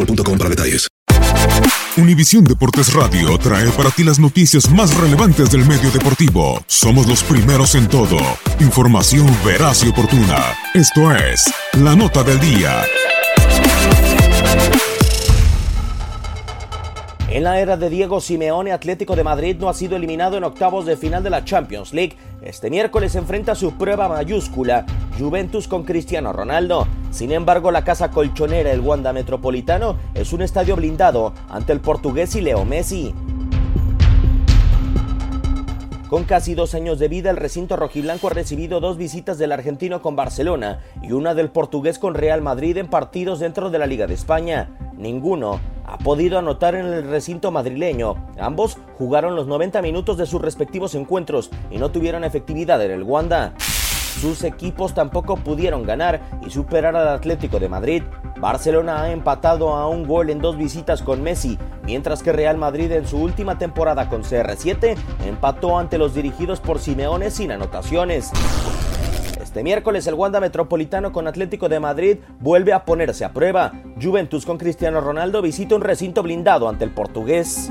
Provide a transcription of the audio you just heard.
boostmobile.com para detalles. Univisión Deportes Radio trae para ti las noticias más relevantes del medio deportivo. Somos los primeros en todo. Información veraz y oportuna. Esto es La Nota del Día. En la era de Diego Simeone, Atlético de Madrid no ha sido eliminado en octavos de final de la Champions League. Este miércoles enfrenta su prueba mayúscula, Juventus con Cristiano Ronaldo. Sin embargo, la casa colchonera, el Wanda Metropolitano, es un estadio blindado ante el portugués y Leo Messi. Con casi dos años de vida, el recinto rojiblanco ha recibido dos visitas del argentino con Barcelona y una del portugués con Real Madrid en partidos dentro de la Liga de España. Ninguno ha podido anotar en el recinto madrileño. Ambos jugaron los 90 minutos de sus respectivos encuentros y no tuvieron efectividad en el Wanda. Sus equipos tampoco pudieron ganar y superar al Atlético de Madrid. Barcelona ha empatado a un gol en dos visitas con Messi, mientras que Real Madrid en su última temporada con CR7 empató ante los dirigidos por Simeone sin anotaciones. Este miércoles el Wanda Metropolitano con Atlético de Madrid vuelve a ponerse a prueba. Juventus con Cristiano Ronaldo visita un recinto blindado ante el portugués.